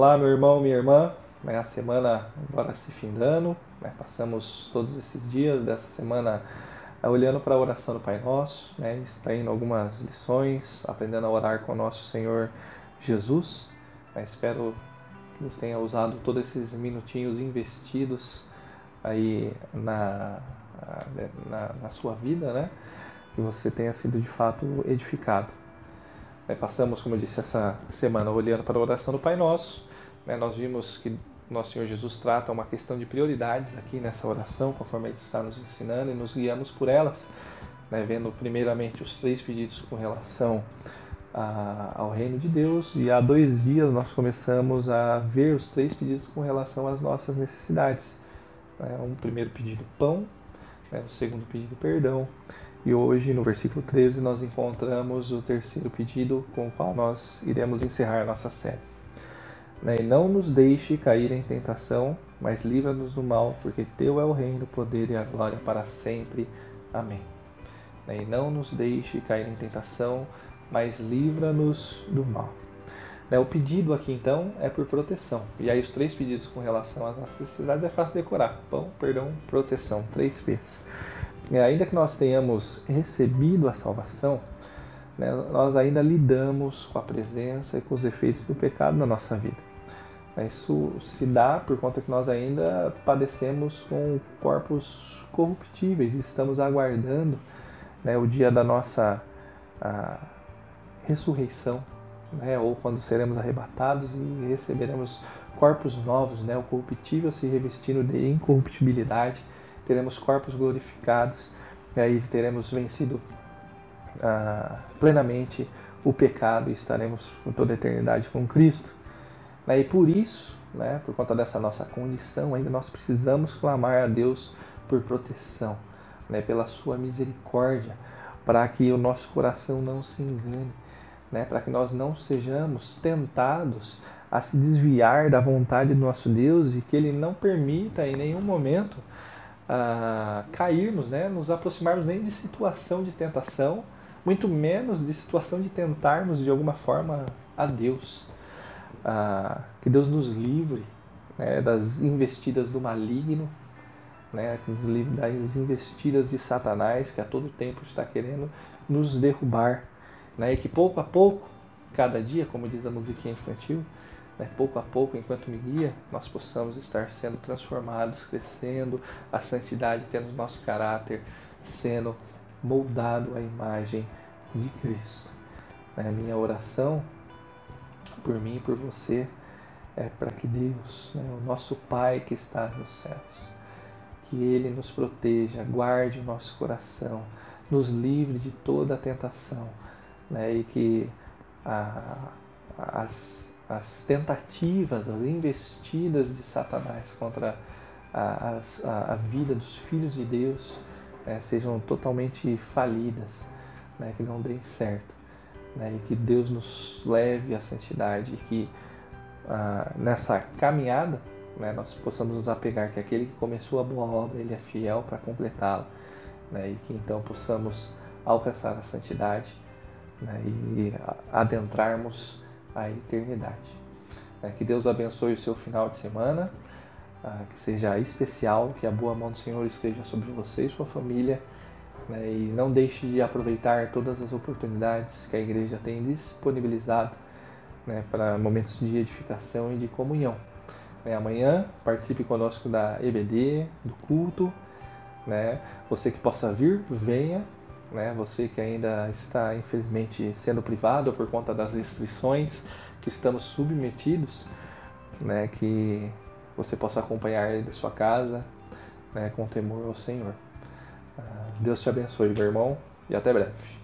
Olá, meu irmão, minha irmã. A semana agora se findando. Né? Passamos todos esses dias dessa semana eh, olhando para a oração do Pai Nosso, né? extraindo algumas lições, aprendendo a orar com o nosso Senhor Jesus. Né? Espero que nos tenha usado todos esses minutinhos investidos aí na, na, na sua vida, né? Que você tenha sido de fato edificado. Passamos, como eu disse, essa semana olhando para a oração do Pai Nosso. Né, nós vimos que nosso Senhor Jesus trata uma questão de prioridades aqui nessa oração, conforme Ele está nos ensinando, e nos guiamos por elas, né, vendo primeiramente os três pedidos com relação a, ao reino de Deus, e há dois dias nós começamos a ver os três pedidos com relação às nossas necessidades. Né, um primeiro pedido, pão, né, o segundo pedido, perdão, e hoje, no versículo 13, nós encontramos o terceiro pedido com o qual nós iremos encerrar nossa série. Né, e não nos deixe cair em tentação, mas livra-nos do mal, porque Teu é o reino, o poder e a glória para sempre. Amém. Né, e não nos deixe cair em tentação, mas livra-nos do mal. Né, o pedido aqui então é por proteção. E aí os três pedidos com relação às necessidades é fácil decorar. Pão, perdão, proteção. Três P's. É, ainda que nós tenhamos recebido a salvação, né, nós ainda lidamos com a presença e com os efeitos do pecado na nossa vida. É, isso se dá por conta que nós ainda padecemos com corpos corruptíveis e estamos aguardando né, o dia da nossa ressurreição, né, ou quando seremos arrebatados e receberemos corpos novos, né, o corruptível se revestindo de incorruptibilidade teremos corpos glorificados, e aí teremos vencido ah, plenamente o pecado e estaremos por toda a eternidade com Cristo. E por isso, né, por conta dessa nossa condição, ainda nós precisamos clamar a Deus por proteção, né, pela sua misericórdia, para que o nosso coração não se engane, né, para que nós não sejamos tentados a se desviar da vontade do nosso Deus e que Ele não permita em nenhum momento a cairmos, né, nos aproximarmos nem de situação de tentação, muito menos de situação de tentarmos de alguma forma a Deus. Ah, que Deus nos livre né, das investidas do maligno, né, que nos livre das investidas de Satanás, que a todo tempo está querendo nos derrubar. Né, e que pouco a pouco, cada dia, como diz a musiquinha infantil, né, pouco a pouco, enquanto me guia, nós possamos estar sendo transformados, crescendo, a santidade tendo nosso caráter sendo moldado à imagem de Cristo. A minha oração por mim e por você é para que Deus, né, o nosso Pai que está nos céus, que Ele nos proteja, guarde o nosso coração, nos livre de toda a tentação né, e que a, as as tentativas, as investidas de Satanás contra a, a, a vida dos filhos de Deus né, sejam totalmente falidas, né, que não deem certo. Né, e que Deus nos leve à santidade e que ah, nessa caminhada né, nós possamos nos apegar que aquele que começou a boa obra, ele é fiel para completá-la. Né, e que então possamos alcançar a santidade né, e adentrarmos a eternidade. É, que Deus abençoe o seu final de semana, ah, que seja especial, que a boa mão do Senhor esteja sobre você e sua família. Né, e não deixe de aproveitar todas as oportunidades que a igreja tem disponibilizado né, para momentos de edificação e de comunhão. Né, amanhã participe conosco da EBD, do culto. Né, você que possa vir, venha né? Você que ainda está infelizmente sendo privado por conta das restrições que estamos submetidos, né? Que você possa acompanhar ele da sua casa, né? Com temor ao Senhor. Ah, Deus te abençoe, meu irmão, e até breve.